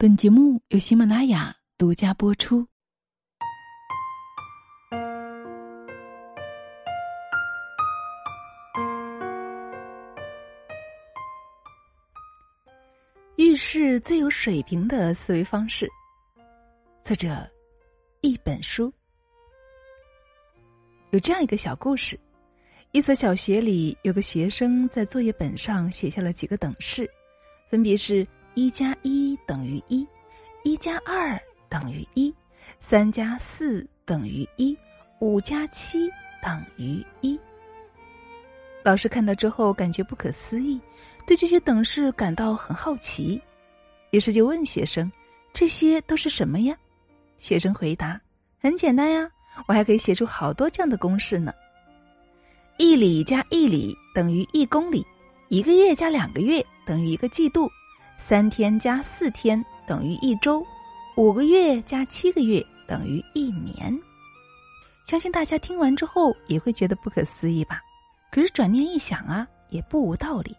本节目由喜马拉雅独家播出。遇事最有水平的思维方式。作者：一本书。有这样一个小故事：一所小学里有个学生在作业本上写下了几个等式，分别是。一加一等于一，一加二等于一，三加四等于一，五加七等于一。老师看到之后感觉不可思议，对这些等式感到很好奇，于是就问学生：“这些都是什么呀？”学生回答：“很简单呀，我还可以写出好多这样的公式呢。一里加一里等于一公里，一个月加两个月等于一个季度。”三天加四天等于一周，五个月加七个月等于一年。相信大家听完之后也会觉得不可思议吧？可是转念一想啊，也不无道理。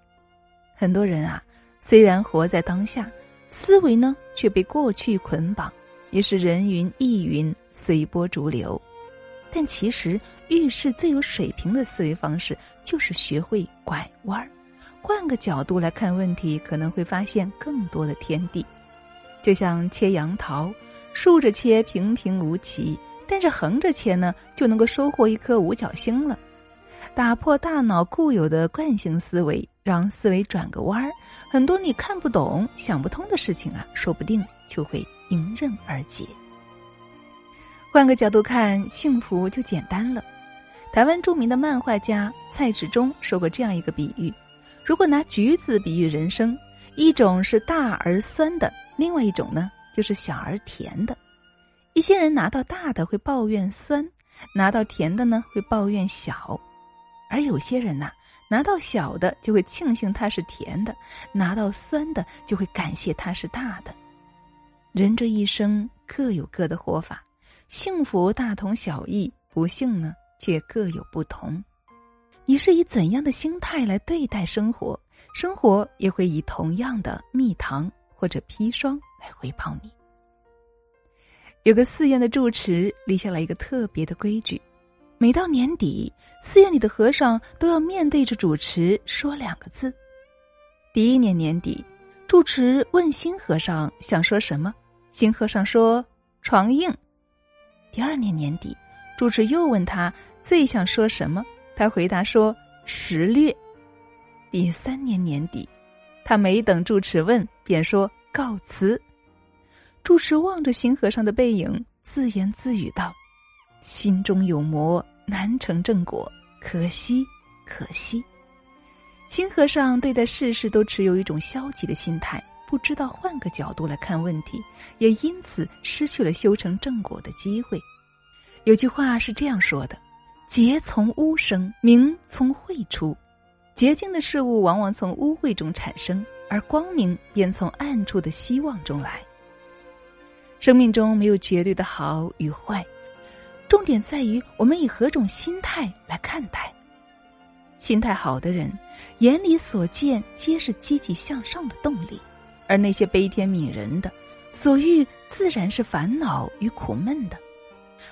很多人啊，虽然活在当下，思维呢却被过去捆绑，也是人云亦云、随波逐流。但其实遇事最有水平的思维方式，就是学会拐弯儿。换个角度来看问题，可能会发现更多的天地。就像切杨桃，竖着切平平无奇，但是横着切呢，就能够收获一颗五角星了。打破大脑固有的惯性思维，让思维转个弯儿，很多你看不懂、想不通的事情啊，说不定就会迎刃而解。换个角度看，幸福就简单了。台湾著名的漫画家蔡志忠说过这样一个比喻。如果拿橘子比喻人生，一种是大而酸的，另外一种呢就是小而甜的。一些人拿到大的会抱怨酸，拿到甜的呢会抱怨小，而有些人呐拿到小的就会庆幸它是甜的，拿到酸的就会感谢它是大的。人这一生各有各的活法，幸福大同小异，不幸呢却各有不同。你是以怎样的心态来对待生活，生活也会以同样的蜜糖或者砒霜来回报你。有个寺院的住持立下了一个特别的规矩：每到年底，寺院里的和尚都要面对着主持说两个字。第一年年底，住持问新和尚想说什么，新和尚说“床硬”。第二年年底，住持又问他最想说什么。他回答说：“识略。”第三年年底，他没等住持问，便说：“告辞。”住持望着新和尚的背影，自言自语道：“心中有魔，难成正果，可惜，可惜。”新和尚对待世事都持有一种消极的心态，不知道换个角度来看问题，也因此失去了修成正果的机会。有句话是这样说的。洁从污生，明从晦出。洁净的事物往往从污秽中产生，而光明便从暗处的希望中来。生命中没有绝对的好与坏，重点在于我们以何种心态来看待。心态好的人，眼里所见皆是积极向上的动力；而那些悲天悯人的，所遇自然是烦恼与苦闷的。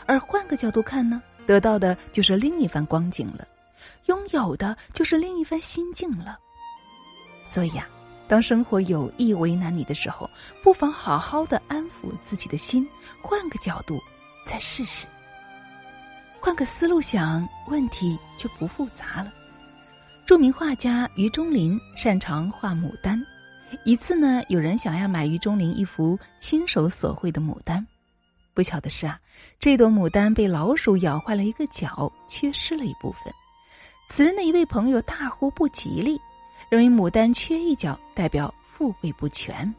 而换个角度看呢？得到的就是另一番光景了，拥有的就是另一番心境了。所以啊，当生活有意为难你的时候，不妨好好的安抚自己的心，换个角度再试试。换个思路想，问题就不复杂了。著名画家余中林擅长画牡丹，一次呢，有人想要买余中林一幅亲手所绘的牡丹。不巧的是啊，这朵牡丹被老鼠咬坏了一个角，缺失了一部分。此人的一位朋友大呼不吉利，认为牡丹缺一角代表富贵不全。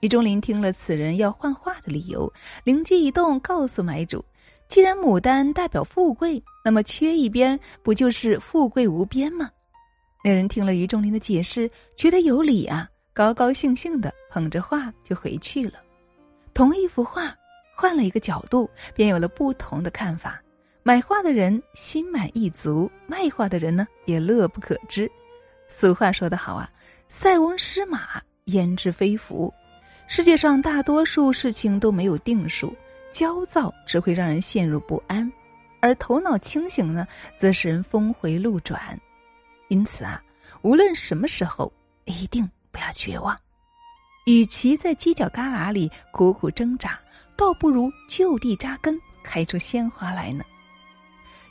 于中林听了此人要换画的理由，灵机一动，告诉买主：既然牡丹代表富贵，那么缺一边不就是富贵无边吗？那人听了于中林的解释，觉得有理啊，高高兴兴的捧着画就回去了。同一幅画。换了一个角度，便有了不同的看法。买画的人心满意足，卖画的人呢也乐不可支。俗话说得好啊，“塞翁失马，焉知非福”。世界上大多数事情都没有定数，焦躁只会让人陷入不安，而头脑清醒呢，则使人峰回路转。因此啊，无论什么时候，一定不要绝望。与其在犄角旮旯里苦苦挣扎，倒不如就地扎根，开出鲜花来呢。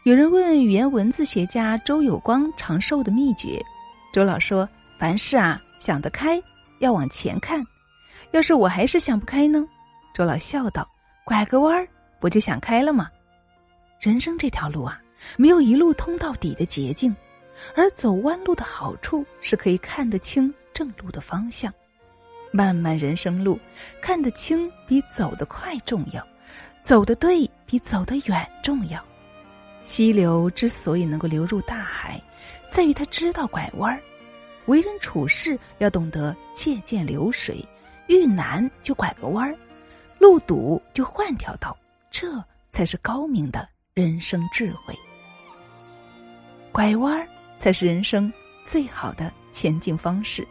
有人问语言文字学家周有光长寿的秘诀，周老说：“凡事啊，想得开，要往前看。要是我还是想不开呢？”周老笑道：“拐个弯儿，不就想开了吗？人生这条路啊，没有一路通到底的捷径，而走弯路的好处是可以看得清正路的方向。”漫漫人生路，看得清比走得快重要，走得对比走得远重要。溪流之所以能够流入大海，在于它知道拐弯儿。为人处事要懂得借鉴流水，遇难就拐个弯儿，路堵就换条道，这才是高明的人生智慧。拐弯儿才是人生最好的前进方式。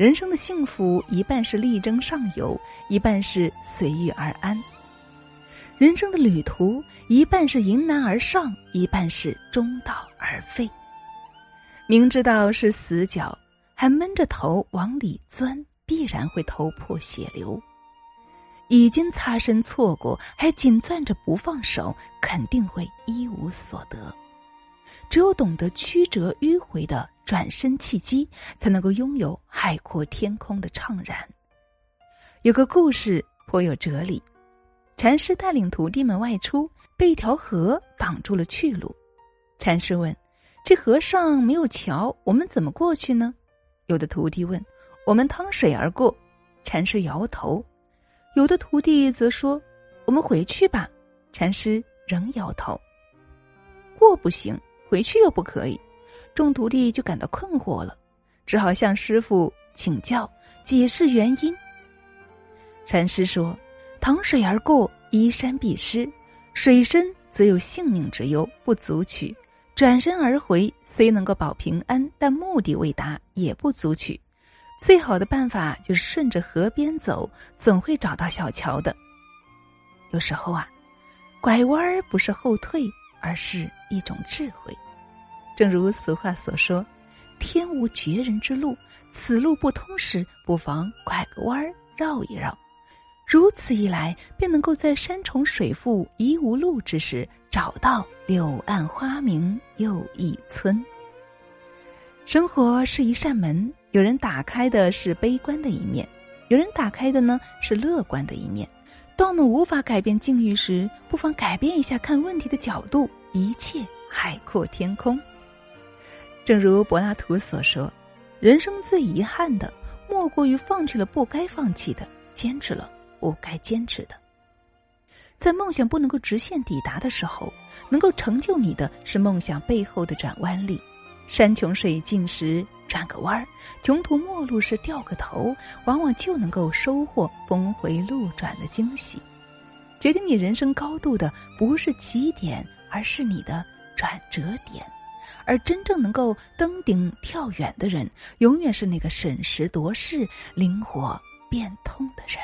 人生的幸福，一半是力争上游，一半是随遇而安。人生的旅途，一半是迎难而上，一半是中道而废。明知道是死角，还闷着头往里钻，必然会头破血流。已经擦身错过，还紧攥着不放手，肯定会一无所得。只有懂得曲折迂回的转身契机，才能够拥有海阔天空的怅然。有个故事颇有哲理：禅师带领徒弟们外出，被一条河挡住了去路。禅师问：“这河上没有桥，我们怎么过去呢？”有的徒弟问：“我们趟水而过。”禅师摇头。有的徒弟则说：“我们回去吧。”禅师仍摇头。过不行。回去又不可以，众徒弟就感到困惑了，只好向师傅请教解释原因。禅师说：“淌水而过，依山必失，水深则有性命之忧，不足取；转身而回，虽能够保平安，但目的未达，也不足取。最好的办法就是顺着河边走，总会找到小桥的。有时候啊，拐弯儿不是后退。”而是一种智慧，正如俗话所说：“天无绝人之路，此路不通时，不妨拐个弯儿绕一绕。”如此一来，便能够在山重水复疑无路之时，找到柳暗花明又一村。生活是一扇门，有人打开的是悲观的一面，有人打开的呢是乐观的一面。当我们无法改变境遇时，不妨改变一下看问题的角度，一切海阔天空。正如柏拉图所说：“人生最遗憾的，莫过于放弃了不该放弃的，坚持了不该坚持的。”在梦想不能够直线抵达的时候，能够成就你的是梦想背后的转弯力。山穷水尽时转个弯儿，穷途末路时掉个头，往往就能够收获峰回路转的惊喜。决定你人生高度的不是起点，而是你的转折点。而真正能够登顶跳远的人，永远是那个审时度势、灵活变通的人。